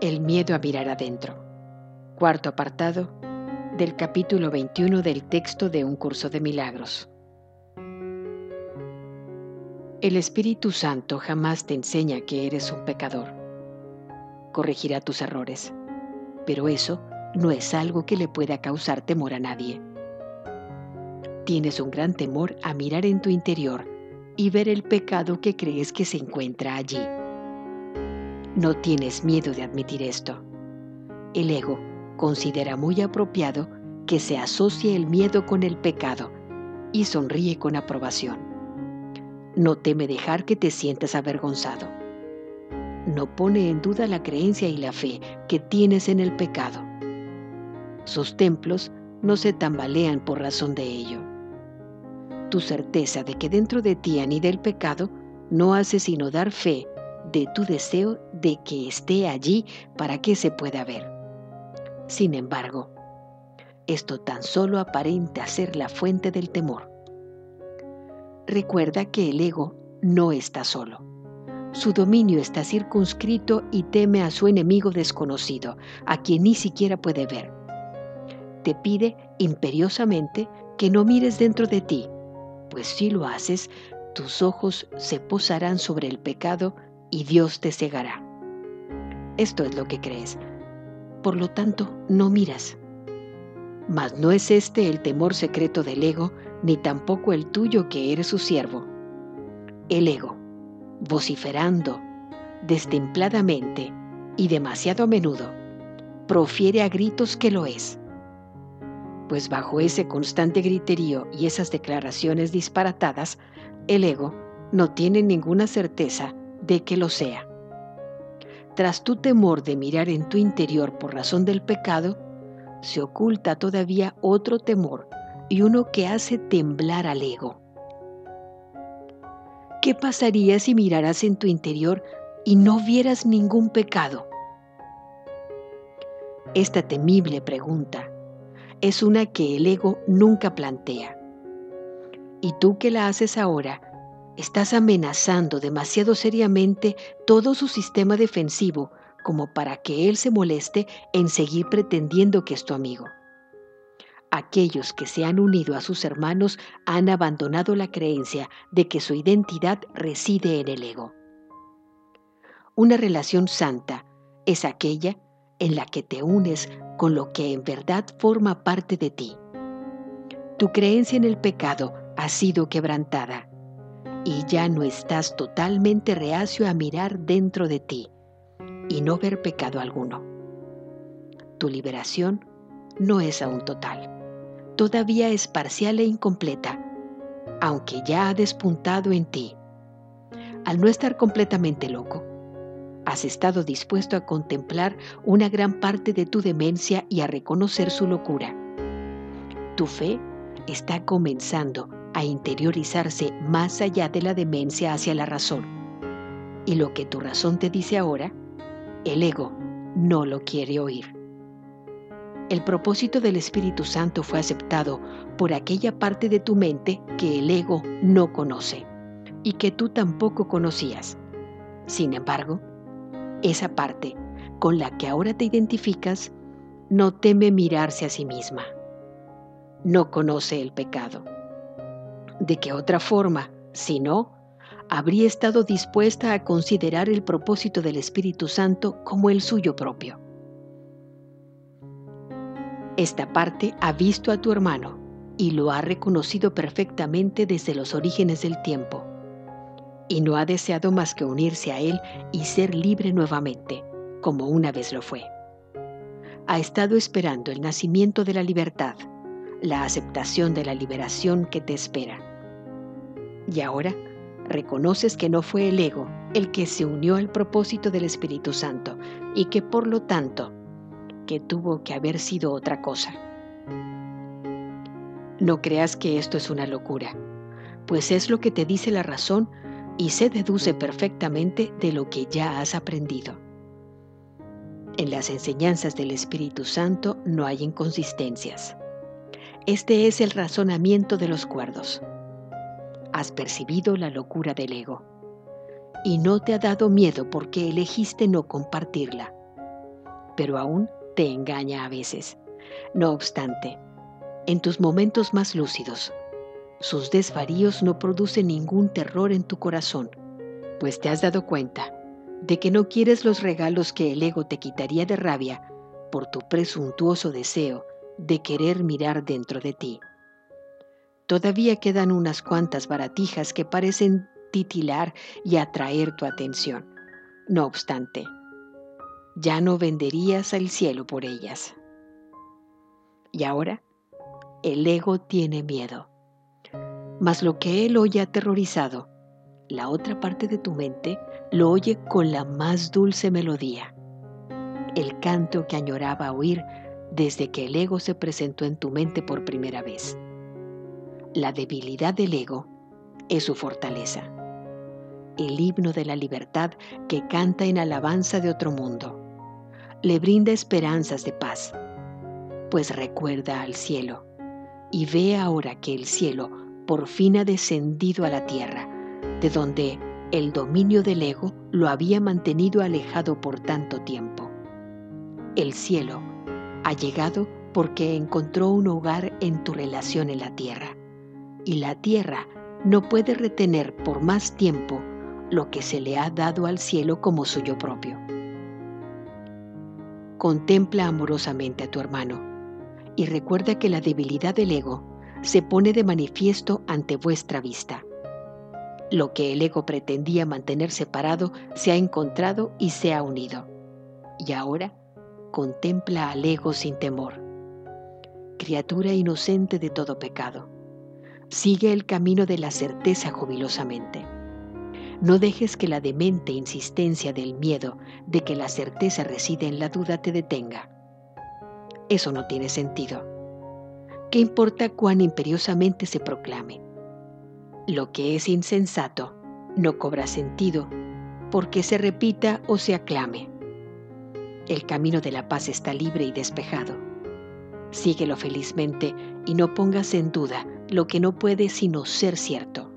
El miedo a mirar adentro. Cuarto apartado del capítulo 21 del texto de Un curso de milagros. El Espíritu Santo jamás te enseña que eres un pecador. Corregirá tus errores, pero eso no es algo que le pueda causar temor a nadie. Tienes un gran temor a mirar en tu interior y ver el pecado que crees que se encuentra allí. No tienes miedo de admitir esto. El ego considera muy apropiado que se asocie el miedo con el pecado y sonríe con aprobación. No teme dejar que te sientas avergonzado. No pone en duda la creencia y la fe que tienes en el pecado. Sus templos no se tambalean por razón de ello. Tu certeza de que dentro de ti anida el pecado no hace sino dar fe de tu deseo de que esté allí para que se pueda ver. Sin embargo, esto tan solo aparenta ser la fuente del temor. Recuerda que el ego no está solo. Su dominio está circunscrito y teme a su enemigo desconocido, a quien ni siquiera puede ver. Te pide imperiosamente que no mires dentro de ti, pues si lo haces, tus ojos se posarán sobre el pecado y Dios te cegará. Esto es lo que crees. Por lo tanto, no miras. Mas no es este el temor secreto del ego, ni tampoco el tuyo que eres su siervo. El ego, vociferando, destempladamente y demasiado a menudo, profiere a gritos que lo es. Pues bajo ese constante griterío y esas declaraciones disparatadas, el ego no tiene ninguna certeza de que lo sea. Tras tu temor de mirar en tu interior por razón del pecado, se oculta todavía otro temor y uno que hace temblar al ego. ¿Qué pasaría si miraras en tu interior y no vieras ningún pecado? Esta temible pregunta es una que el ego nunca plantea. Y tú que la haces ahora, estás amenazando demasiado seriamente todo su sistema defensivo como para que él se moleste en seguir pretendiendo que es tu amigo. Aquellos que se han unido a sus hermanos han abandonado la creencia de que su identidad reside en el ego. Una relación santa es aquella en la que te unes con lo que en verdad forma parte de ti. Tu creencia en el pecado ha sido quebrantada y ya no estás totalmente reacio a mirar dentro de ti y no ver pecado alguno. Tu liberación no es aún total, todavía es parcial e incompleta, aunque ya ha despuntado en ti. Al no estar completamente loco, has estado dispuesto a contemplar una gran parte de tu demencia y a reconocer su locura. Tu fe está comenzando a interiorizarse más allá de la demencia hacia la razón. Y lo que tu razón te dice ahora el ego no lo quiere oír. El propósito del Espíritu Santo fue aceptado por aquella parte de tu mente que el ego no conoce y que tú tampoco conocías. Sin embargo, esa parte con la que ahora te identificas no teme mirarse a sí misma. No conoce el pecado. ¿De qué otra forma, si no, habría estado dispuesta a considerar el propósito del Espíritu Santo como el suyo propio. Esta parte ha visto a tu hermano y lo ha reconocido perfectamente desde los orígenes del tiempo, y no ha deseado más que unirse a él y ser libre nuevamente, como una vez lo fue. Ha estado esperando el nacimiento de la libertad, la aceptación de la liberación que te espera. Y ahora, reconoces que no fue el ego el que se unió al propósito del Espíritu Santo y que por lo tanto que tuvo que haber sido otra cosa. No creas que esto es una locura, pues es lo que te dice la razón y se deduce perfectamente de lo que ya has aprendido. En las enseñanzas del Espíritu Santo no hay inconsistencias. Este es el razonamiento de los cuerdos has percibido la locura del ego y no te ha dado miedo porque elegiste no compartirla. pero aún te engaña a veces. No obstante, en tus momentos más lúcidos, sus desvaríos no producen ningún terror en tu corazón, pues te has dado cuenta de que no quieres los regalos que el ego te quitaría de rabia por tu presuntuoso deseo de querer mirar dentro de ti. Todavía quedan unas cuantas baratijas que parecen titilar y atraer tu atención. No obstante, ya no venderías al cielo por ellas. Y ahora, el ego tiene miedo. Mas lo que él oye aterrorizado, la otra parte de tu mente lo oye con la más dulce melodía. El canto que añoraba oír desde que el ego se presentó en tu mente por primera vez. La debilidad del ego es su fortaleza. El himno de la libertad que canta en alabanza de otro mundo. Le brinda esperanzas de paz, pues recuerda al cielo y ve ahora que el cielo por fin ha descendido a la tierra, de donde el dominio del ego lo había mantenido alejado por tanto tiempo. El cielo ha llegado porque encontró un hogar en tu relación en la tierra y la tierra no puede retener por más tiempo lo que se le ha dado al cielo como suyo propio. Contempla amorosamente a tu hermano y recuerda que la debilidad del ego se pone de manifiesto ante vuestra vista. Lo que el ego pretendía mantener separado se ha encontrado y se ha unido. Y ahora contempla al ego sin temor, criatura inocente de todo pecado Sigue el camino de la certeza jubilosamente. No dejes que la demente insistencia del miedo de que la certeza reside en la duda te detenga. Eso no tiene sentido. ¿Qué importa cuán imperiosamente se proclame? Lo que es insensato no cobra sentido porque se repita o se aclame. El camino de la paz está libre y despejado. Síguelo felizmente y no pongas en duda lo que no puede sino ser cierto.